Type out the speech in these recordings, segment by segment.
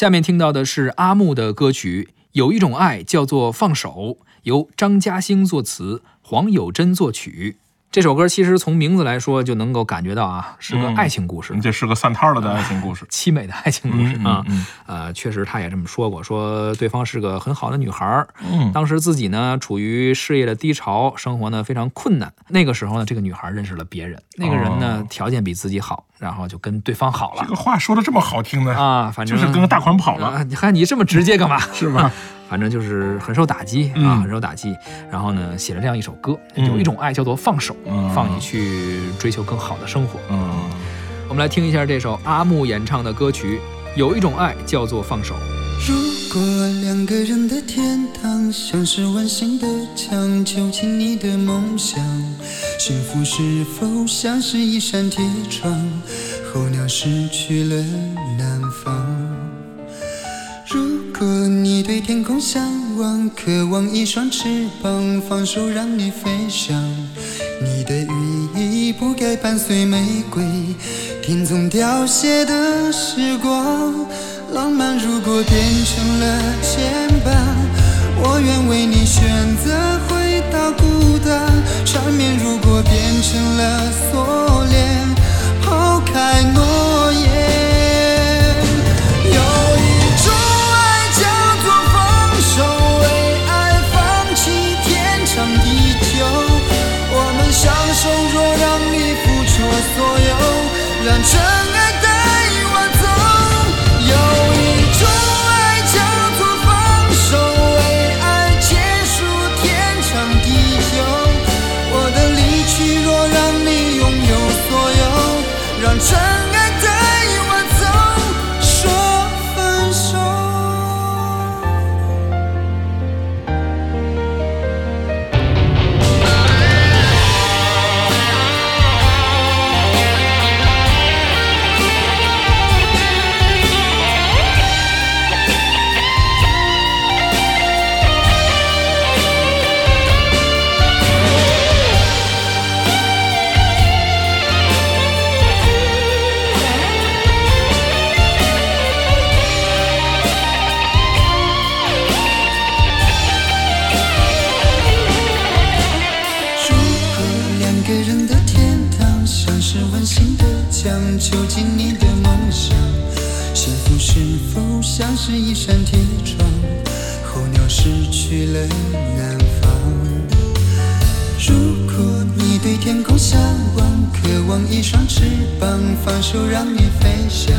下面听到的是阿木的歌曲《有一种爱叫做放手》，由张嘉兴作词，黄友珍作曲。这首歌其实从名字来说就能够感觉到啊，是个爱情故事，这是个散摊了的爱情故事，凄美的爱情故事啊。嗯呃，确实他也这么说过，说对方是个很好的女孩。嗯当时自己呢处于事业的低潮，生活呢非常困难。那个时候呢，这个女孩认识了别人，那个人呢条件比自己好，然后就跟对方好了这个话说的这么好听呢，啊。反正就是跟个大款跑了，啊，你看你这么直接干嘛？是吧？反正就是很受打击啊，嗯很受打击。然后呢，写了这样一首歌，嗯有一种爱叫做放手，嗯放你去追求更好的生活。嗯，我们来听一下这首阿木演唱的歌曲，有一种爱叫做放手。如果两个人的天堂像是温馨的墙，囚禁你的梦想，幸福是否像是一扇铁窗，候鸟失去了南方？如果你对天空向往，渴望一双翅膀，放手让你飞翔。你的羽翼不该伴随玫瑰，听从凋谢的时光。浪漫如果变成了牵绊，我愿为你选择回到孤单。缠绵如果变成了锁链，抛开诺言。有一种爱叫做放手，为爱放弃天长地久。我们相守，若让你付出所有，让真爱有，让想，囚禁你的梦想，幸福是否像是一扇铁窗，候鸟失去了南方？如果你对天空向往，渴望一双翅膀，放手让你飞翔，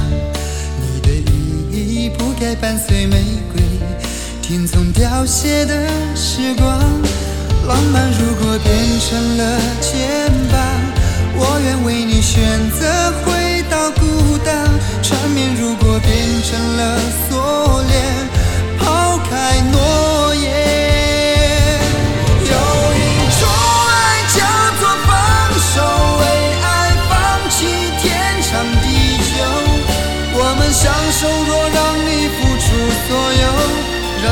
你的羽翼不该伴随玫瑰，听从凋谢的时光。浪漫如果变成了牵绊，我愿为你选择回到孤单。缠绵如果变成了锁链，抛开诺言。有一种爱叫做放手，为爱放弃天长地久。我们相守，若让你付出所有，让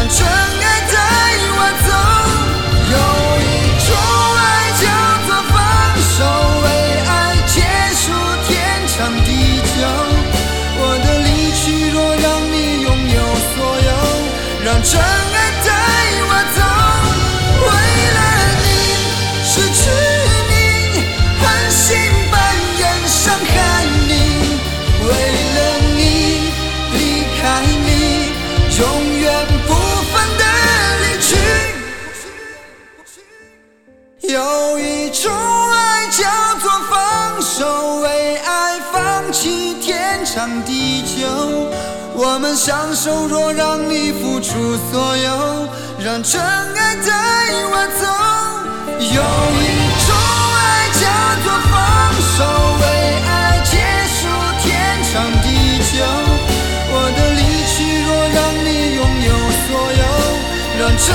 有一种爱叫做放手，为爱放弃天长地久。我们相守，若让你付出所有，让真爱带我走。有一种爱叫做放手，为爱结束天长地久。我的离去，若让你拥有所有，让真